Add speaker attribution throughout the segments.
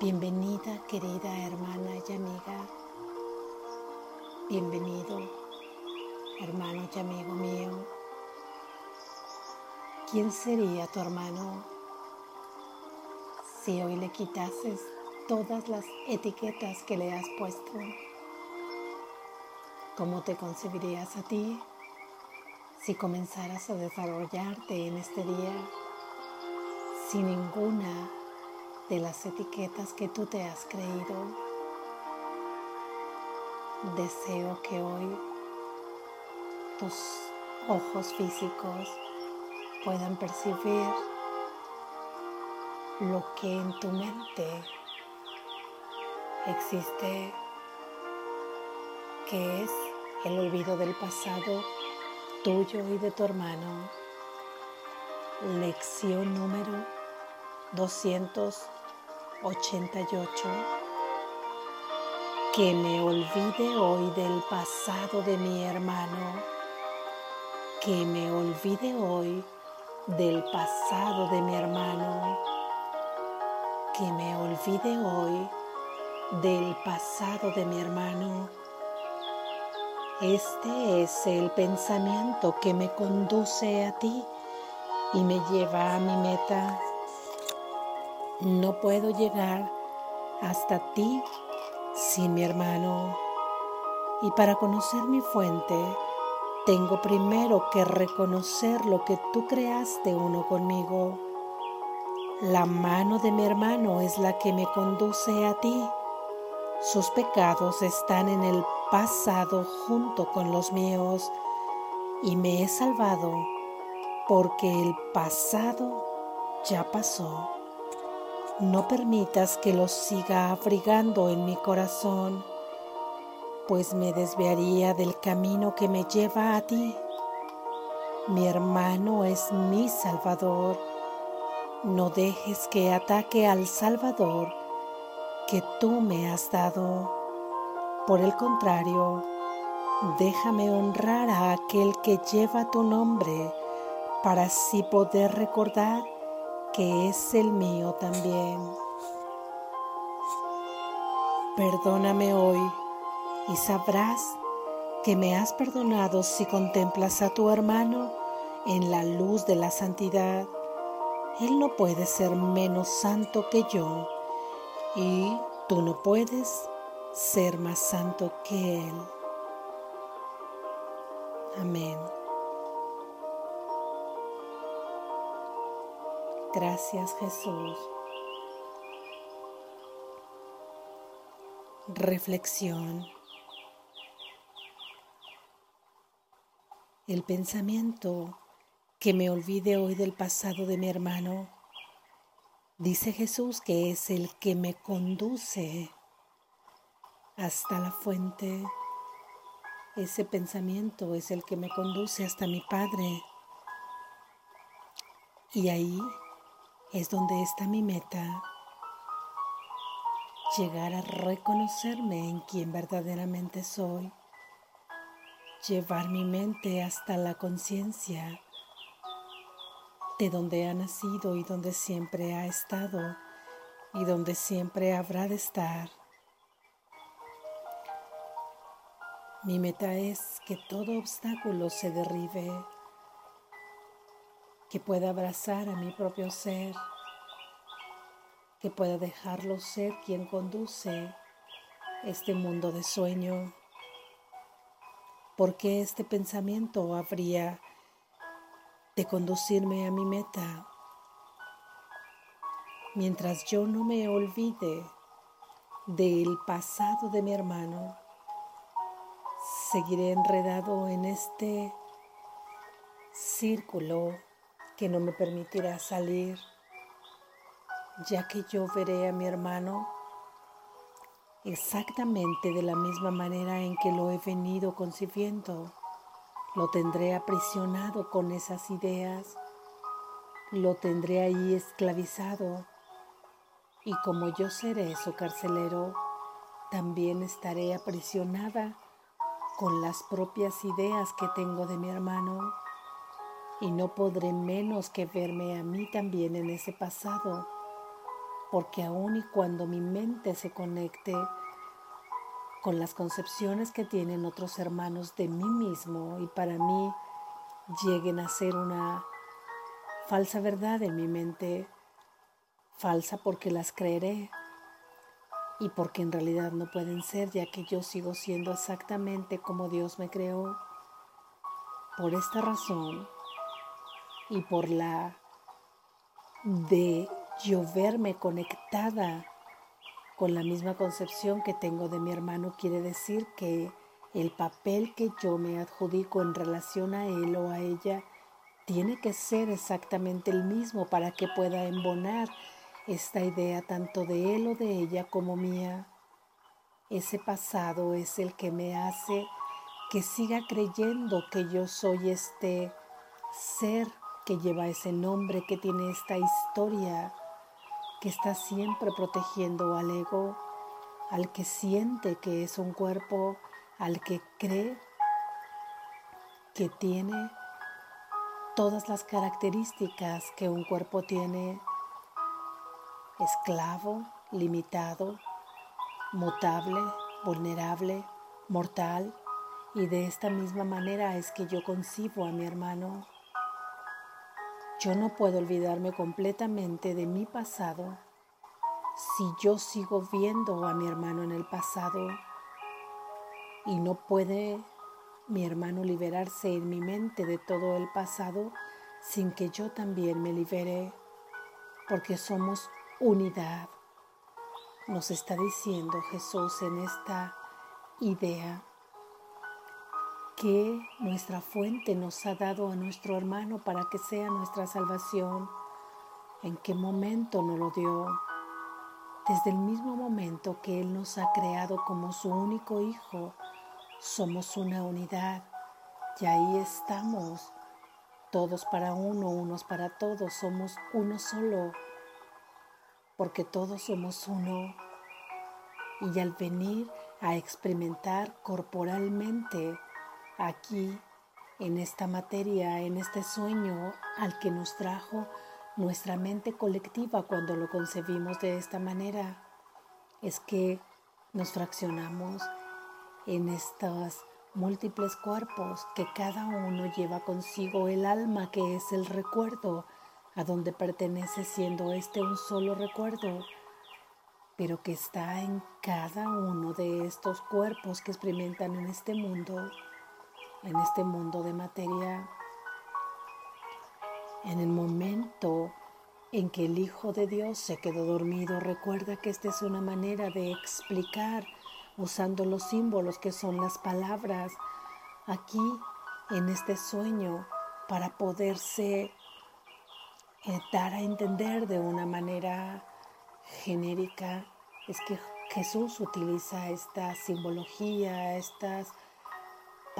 Speaker 1: Bienvenida querida hermana y amiga. Bienvenido hermano y amigo mío. ¿Quién sería tu hermano si hoy le quitases todas las etiquetas que le has puesto? ¿Cómo te concebirías a ti si comenzaras a desarrollarte en este día sin ninguna de las etiquetas que tú te has creído. Deseo que hoy tus ojos físicos puedan percibir lo que en tu mente existe, que es el olvido del pasado tuyo y de tu hermano. Lección número 200. 88. Que me olvide hoy del pasado de mi hermano. Que me olvide hoy del pasado de mi hermano. Que me olvide hoy del pasado de mi hermano. Este es el pensamiento que me conduce a ti y me lleva a mi meta. No puedo llegar hasta ti sin mi hermano. Y para conocer mi fuente, tengo primero que reconocer lo que tú creaste uno conmigo. La mano de mi hermano es la que me conduce a ti. Sus pecados están en el pasado junto con los míos y me he salvado porque el pasado ya pasó. No permitas que los siga abrigando en mi corazón, pues me desviaría del camino que me lleva a ti. Mi hermano es mi Salvador. No dejes que ataque al Salvador que tú me has dado. Por el contrario, déjame honrar a aquel que lleva tu nombre para así poder recordar que es el mío también. Perdóname hoy y sabrás que me has perdonado si contemplas a tu hermano en la luz de la santidad. Él no puede ser menos santo que yo y tú no puedes ser más santo que Él. Amén. Gracias Jesús. Reflexión. El pensamiento que me olvide hoy del pasado de mi hermano, dice Jesús que es el que me conduce hasta la fuente. Ese pensamiento es el que me conduce hasta mi Padre. Y ahí es donde está mi meta. Llegar a reconocerme en quien verdaderamente soy. Llevar mi mente hasta la conciencia de donde ha nacido y donde siempre ha estado y donde siempre habrá de estar. Mi meta es que todo obstáculo se derribe que pueda abrazar a mi propio ser, que pueda dejarlo ser quien conduce este mundo de sueño. porque este pensamiento habría de conducirme a mi meta? Mientras yo no me olvide del pasado de mi hermano, seguiré enredado en este círculo que no me permitirá salir, ya que yo veré a mi hermano exactamente de la misma manera en que lo he venido concibiendo. Lo tendré aprisionado con esas ideas, lo tendré ahí esclavizado y como yo seré su carcelero, también estaré aprisionada con las propias ideas que tengo de mi hermano y no podré menos que verme a mí también en ese pasado, porque aun y cuando mi mente se conecte con las concepciones que tienen otros hermanos de mí mismo y para mí lleguen a ser una falsa verdad en mi mente, falsa porque las creeré y porque en realidad no pueden ser ya que yo sigo siendo exactamente como Dios me creó. Por esta razón y por la de yo verme conectada con la misma concepción que tengo de mi hermano, quiere decir que el papel que yo me adjudico en relación a él o a ella tiene que ser exactamente el mismo para que pueda embonar esta idea tanto de él o de ella como mía. Ese pasado es el que me hace que siga creyendo que yo soy este ser que lleva ese nombre, que tiene esta historia, que está siempre protegiendo al ego, al que siente que es un cuerpo, al que cree que tiene todas las características que un cuerpo tiene, esclavo, limitado, mutable, vulnerable, mortal, y de esta misma manera es que yo concibo a mi hermano. Yo no puedo olvidarme completamente de mi pasado si yo sigo viendo a mi hermano en el pasado y no puede mi hermano liberarse en mi mente de todo el pasado sin que yo también me libere, porque somos unidad. Nos está diciendo Jesús en esta idea que nuestra fuente nos ha dado a nuestro hermano para que sea nuestra salvación. ¿En qué momento nos lo dio? Desde el mismo momento que Él nos ha creado como su único hijo, somos una unidad y ahí estamos, todos para uno, unos para todos, somos uno solo, porque todos somos uno. Y al venir a experimentar corporalmente, aquí, en esta materia, en este sueño al que nos trajo nuestra mente colectiva cuando lo concebimos de esta manera, es que nos fraccionamos en estos múltiples cuerpos que cada uno lleva consigo el alma que es el recuerdo a donde pertenece siendo este un solo recuerdo, pero que está en cada uno de estos cuerpos que experimentan en este mundo en este mundo de materia, en el momento en que el Hijo de Dios se quedó dormido, recuerda que esta es una manera de explicar usando los símbolos que son las palabras aquí en este sueño para poderse eh, dar a entender de una manera genérica. Es que Jesús utiliza esta simbología, estas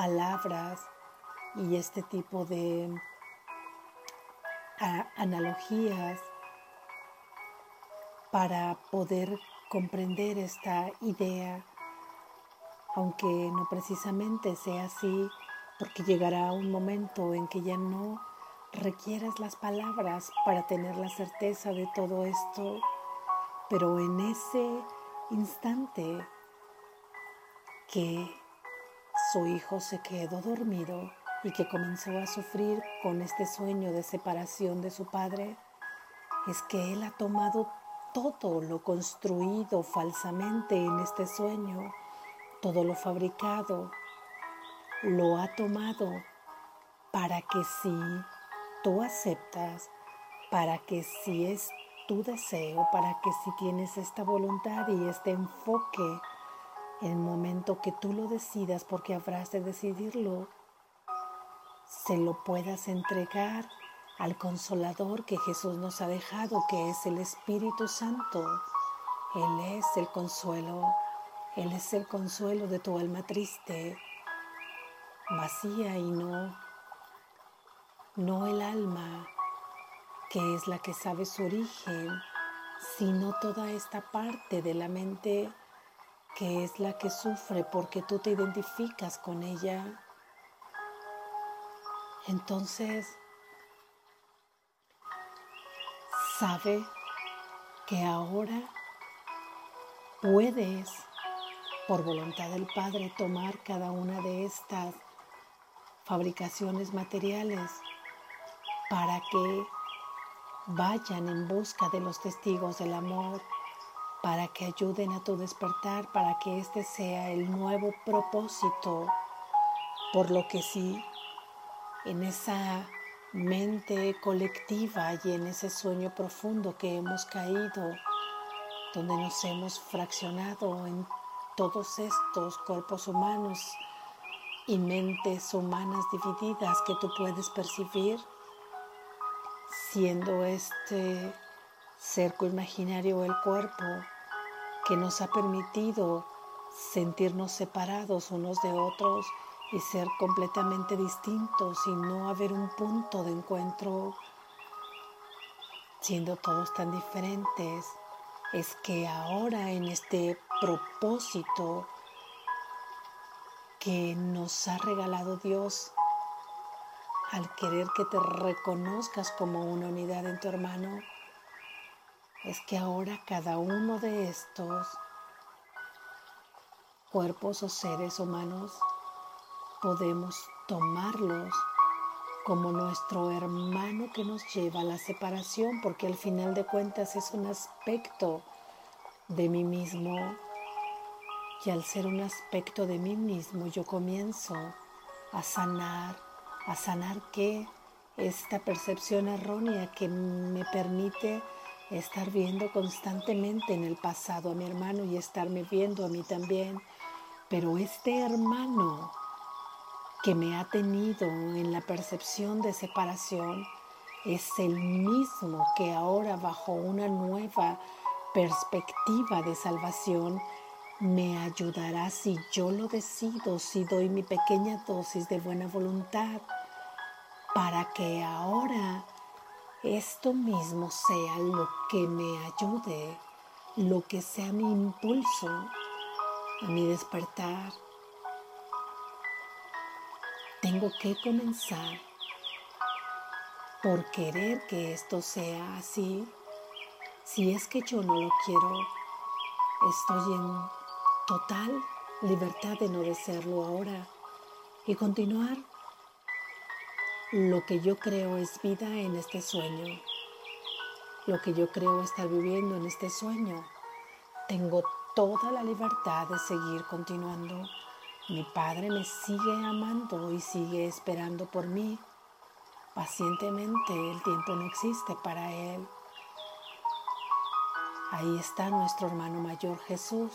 Speaker 1: palabras y este tipo de analogías para poder comprender esta idea, aunque no precisamente sea así, porque llegará un momento en que ya no requieras las palabras para tener la certeza de todo esto, pero en ese instante que su hijo se quedó dormido y que comenzó a sufrir con este sueño de separación de su padre, es que él ha tomado todo lo construido falsamente en este sueño, todo lo fabricado, lo ha tomado para que si tú aceptas, para que si es tu deseo, para que si tienes esta voluntad y este enfoque, en el momento que tú lo decidas, porque habrás de decidirlo, se lo puedas entregar al consolador que Jesús nos ha dejado, que es el Espíritu Santo. Él es el consuelo, Él es el consuelo de tu alma triste, vacía y no, no el alma que es la que sabe su origen, sino toda esta parte de la mente que es la que sufre porque tú te identificas con ella. Entonces, sabe que ahora puedes, por voluntad del Padre, tomar cada una de estas fabricaciones materiales para que vayan en busca de los testigos del amor, para que ayuden a tu despertar, para que este sea el nuevo propósito, por lo que sí, en esa mente colectiva y en ese sueño profundo que hemos caído, donde nos hemos fraccionado en todos estos cuerpos humanos y mentes humanas divididas que tú puedes percibir, siendo este cerco imaginario el cuerpo que nos ha permitido sentirnos separados unos de otros y ser completamente distintos y no haber un punto de encuentro, siendo todos tan diferentes, es que ahora en este propósito que nos ha regalado Dios, al querer que te reconozcas como una unidad en tu hermano, es que ahora cada uno de estos cuerpos o seres humanos podemos tomarlos como nuestro hermano que nos lleva a la separación, porque al final de cuentas es un aspecto de mí mismo. Y al ser un aspecto de mí mismo, yo comienzo a sanar, a sanar que esta percepción errónea que me permite estar viendo constantemente en el pasado a mi hermano y estarme viendo a mí también. Pero este hermano que me ha tenido en la percepción de separación es el mismo que ahora bajo una nueva perspectiva de salvación me ayudará si yo lo decido, si doy mi pequeña dosis de buena voluntad, para que ahora esto mismo sea lo que me ayude, lo que sea mi impulso a mi despertar tengo que comenzar por querer que esto sea así. Si es que yo no lo quiero, estoy en total libertad de no desearlo ahora y continuar lo que yo creo es vida en este sueño, lo que yo creo estar viviendo en este sueño. Tengo toda la libertad de seguir continuando mi Padre me sigue amando y sigue esperando por mí. Pacientemente el tiempo no existe para Él. Ahí está nuestro hermano mayor Jesús,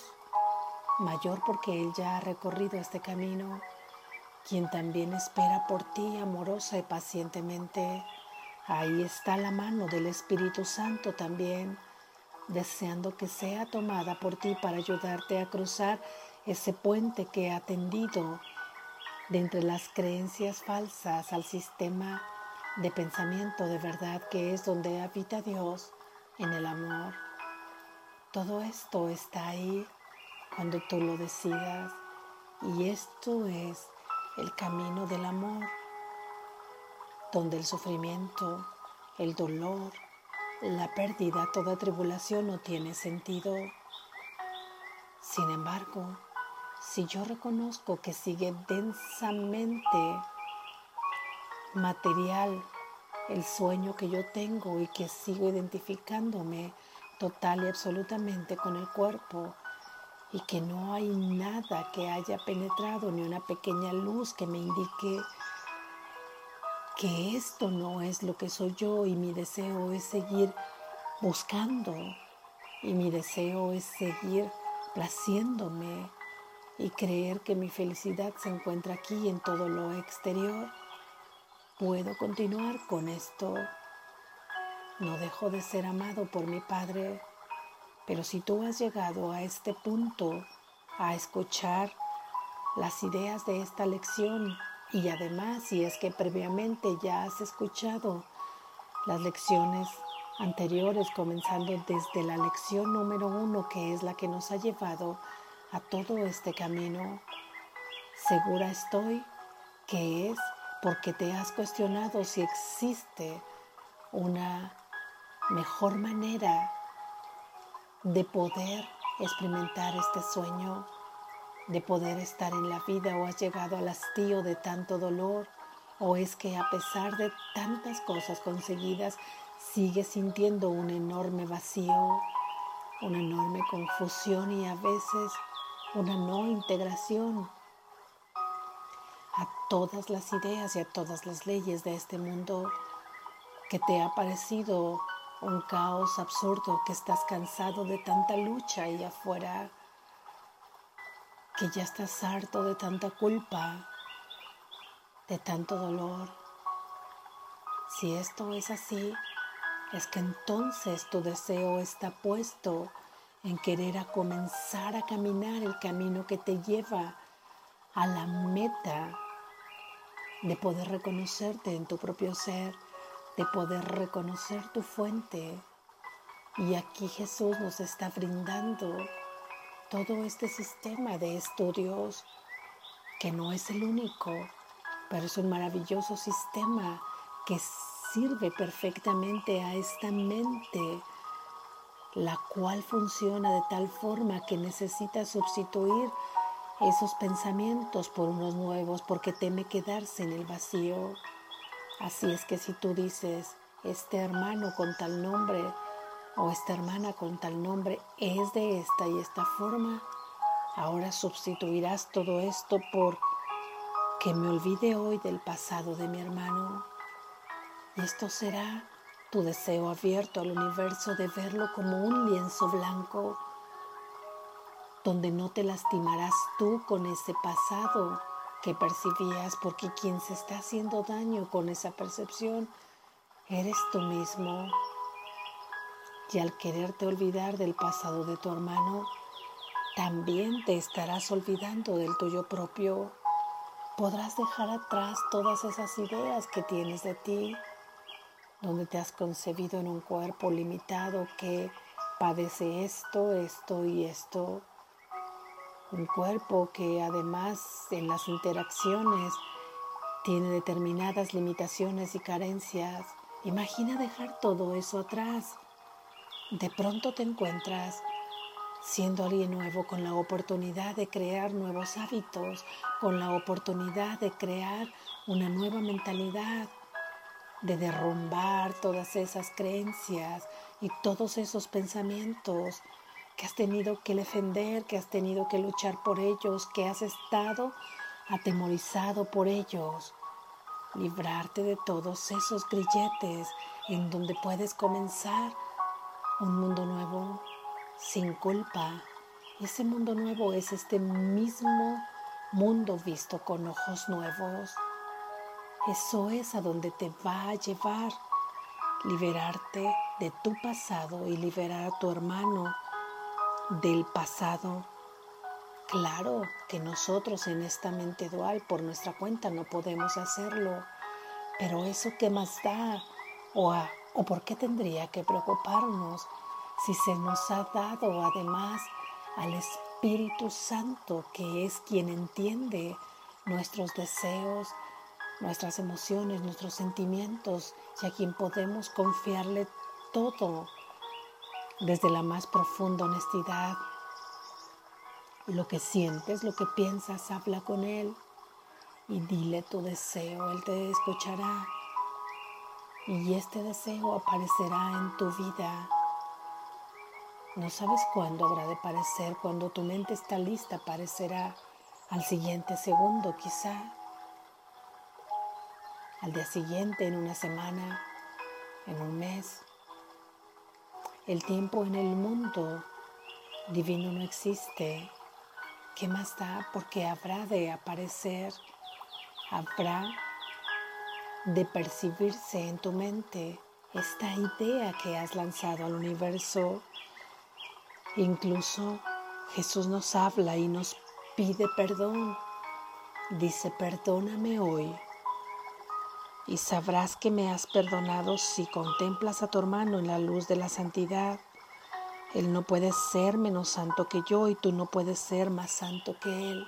Speaker 1: mayor porque Él ya ha recorrido este camino, quien también espera por ti amorosa y pacientemente. Ahí está la mano del Espíritu Santo también, deseando que sea tomada por ti para ayudarte a cruzar ese puente que ha tendido de entre las creencias falsas al sistema de pensamiento de verdad que es donde habita Dios en el amor. Todo esto está ahí cuando tú lo decidas y esto es el camino del amor, donde el sufrimiento, el dolor, la pérdida, toda tribulación no tiene sentido. Sin embargo, si yo reconozco que sigue densamente material el sueño que yo tengo y que sigo identificándome total y absolutamente con el cuerpo y que no hay nada que haya penetrado ni una pequeña luz que me indique que esto no es lo que soy yo y mi deseo es seguir buscando y mi deseo es seguir placiéndome y creer que mi felicidad se encuentra aquí en todo lo exterior, puedo continuar con esto. No dejo de ser amado por mi Padre, pero si tú has llegado a este punto, a escuchar las ideas de esta lección y además si es que previamente ya has escuchado las lecciones anteriores, comenzando desde la lección número uno, que es la que nos ha llevado a todo este camino, segura estoy que es porque te has cuestionado si existe una mejor manera de poder experimentar este sueño, de poder estar en la vida o has llegado al hastío de tanto dolor o es que a pesar de tantas cosas conseguidas sigues sintiendo un enorme vacío, una enorme confusión y a veces una no integración a todas las ideas y a todas las leyes de este mundo que te ha parecido un caos absurdo, que estás cansado de tanta lucha ahí afuera, que ya estás harto de tanta culpa, de tanto dolor. Si esto es así, es que entonces tu deseo está puesto en querer a comenzar a caminar el camino que te lleva a la meta de poder reconocerte en tu propio ser, de poder reconocer tu fuente. Y aquí Jesús nos está brindando todo este sistema de estudios, que no es el único, pero es un maravilloso sistema que sirve perfectamente a esta mente, la cual funciona de tal forma que necesita sustituir esos pensamientos por unos nuevos porque teme quedarse en el vacío. Así es que si tú dices, este hermano con tal nombre o esta hermana con tal nombre es de esta y esta forma, ahora sustituirás todo esto por que me olvide hoy del pasado de mi hermano. Y esto será tu deseo abierto al universo de verlo como un lienzo blanco donde no te lastimarás tú con ese pasado que percibías, porque quien se está haciendo daño con esa percepción eres tú mismo. Y al quererte olvidar del pasado de tu hermano, también te estarás olvidando del tuyo propio. Podrás dejar atrás todas esas ideas que tienes de ti, donde te has concebido en un cuerpo limitado que padece esto, esto y esto un cuerpo que además en las interacciones tiene determinadas limitaciones y carencias. Imagina dejar todo eso atrás. De pronto te encuentras siendo alguien nuevo con la oportunidad de crear nuevos hábitos, con la oportunidad de crear una nueva mentalidad, de derrumbar todas esas creencias y todos esos pensamientos que has tenido que defender, que has tenido que luchar por ellos, que has estado atemorizado por ellos. Librarte de todos esos grilletes en donde puedes comenzar un mundo nuevo sin culpa. Ese mundo nuevo es este mismo mundo visto con ojos nuevos. Eso es a donde te va a llevar liberarte de tu pasado y liberar a tu hermano del pasado. Claro que nosotros en esta mente dual por nuestra cuenta no podemos hacerlo, pero eso qué más da o, o por qué tendría que preocuparnos si se nos ha dado además al Espíritu Santo que es quien entiende nuestros deseos, nuestras emociones, nuestros sentimientos y a quien podemos confiarle todo desde la más profunda honestidad. Lo que sientes, lo que piensas, habla con Él y dile tu deseo, Él te escuchará y este deseo aparecerá en tu vida. No sabes cuándo habrá de aparecer, cuando tu mente está lista aparecerá al siguiente segundo quizá, al día siguiente, en una semana, en un mes. El tiempo en el mundo divino no existe. ¿Qué más da? Porque habrá de aparecer, habrá de percibirse en tu mente esta idea que has lanzado al universo. Incluso Jesús nos habla y nos pide perdón. Dice, perdóname hoy y sabrás que me has perdonado si contemplas a tu hermano en la luz de la santidad. Él no puede ser menos santo que yo y tú no puedes ser más santo que Él.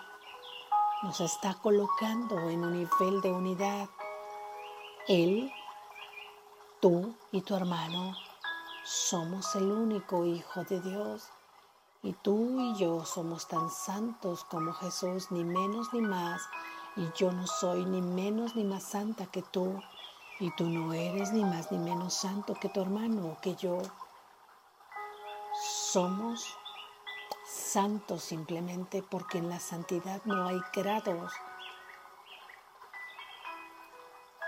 Speaker 1: Nos está colocando en un nivel de unidad. Él, tú y tu hermano somos el único Hijo de Dios. Y tú y yo somos tan santos como Jesús, ni menos ni más. Y yo no soy ni menos ni más santa que tú. Y tú no eres ni más ni menos santo que tu hermano o que yo. Somos santos simplemente porque en la santidad no hay grados.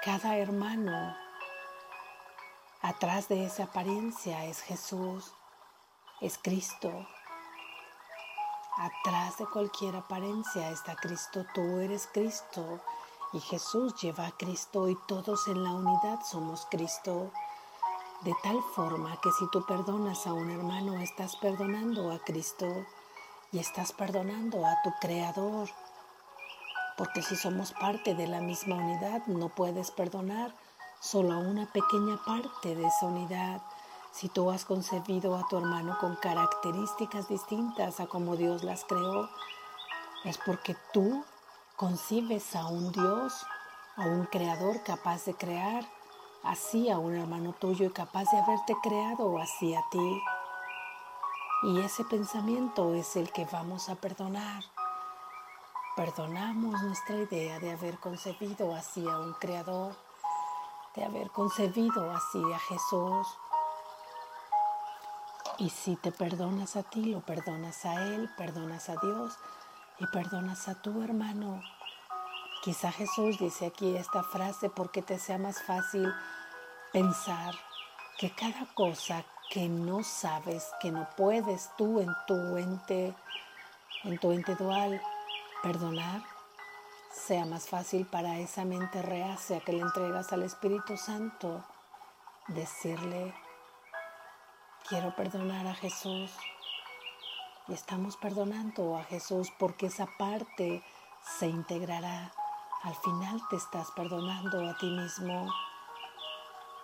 Speaker 1: Cada hermano atrás de esa apariencia es Jesús, es Cristo. Atrás de cualquier apariencia está Cristo, tú eres Cristo y Jesús lleva a Cristo y todos en la unidad somos Cristo. De tal forma que si tú perdonas a un hermano, estás perdonando a Cristo y estás perdonando a tu Creador. Porque si somos parte de la misma unidad, no puedes perdonar solo a una pequeña parte de esa unidad si tú has concebido a tu hermano con características distintas a como Dios las creó, es porque tú concibes a un Dios, a un creador capaz de crear así a un hermano tuyo y capaz de haberte creado así a ti. Y ese pensamiento es el que vamos a perdonar. Perdonamos nuestra idea de haber concebido así a un creador, de haber concebido así a Jesús y si te perdonas a ti, lo perdonas a Él, perdonas a Dios y perdonas a tu hermano. Quizá Jesús dice aquí esta frase porque te sea más fácil pensar que cada cosa que no sabes, que no puedes tú en tu ente, en tu ente dual, perdonar, sea más fácil para esa mente reacia que le entregas al Espíritu Santo decirle quiero perdonar a Jesús. Y estamos perdonando a Jesús porque esa parte se integrará. Al final te estás perdonando a ti mismo.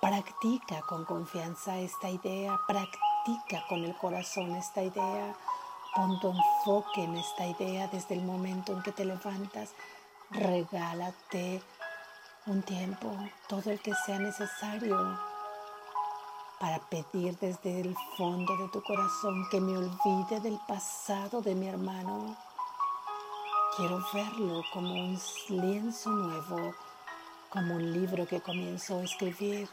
Speaker 1: Practica con confianza esta idea, practica con el corazón esta idea. Pon tu enfoque en esta idea desde el momento en que te levantas. Regálate un tiempo, todo el que sea necesario para pedir desde el fondo de tu corazón que me olvide del pasado de mi hermano. Quiero verlo como un lienzo nuevo, como un libro que comienzo a escribir.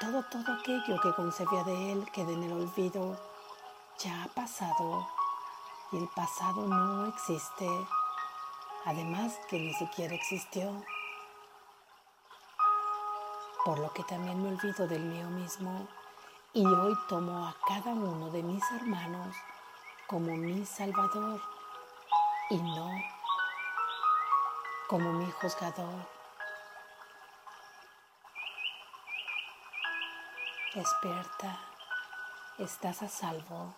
Speaker 1: Todo, todo aquello que concebía de él queda en el olvido. Ya ha pasado y el pasado no existe. Además que ni siquiera existió por lo que también me olvido del mío mismo y hoy tomo a cada uno de mis hermanos como mi Salvador y no como mi juzgador. Despierta, estás a salvo.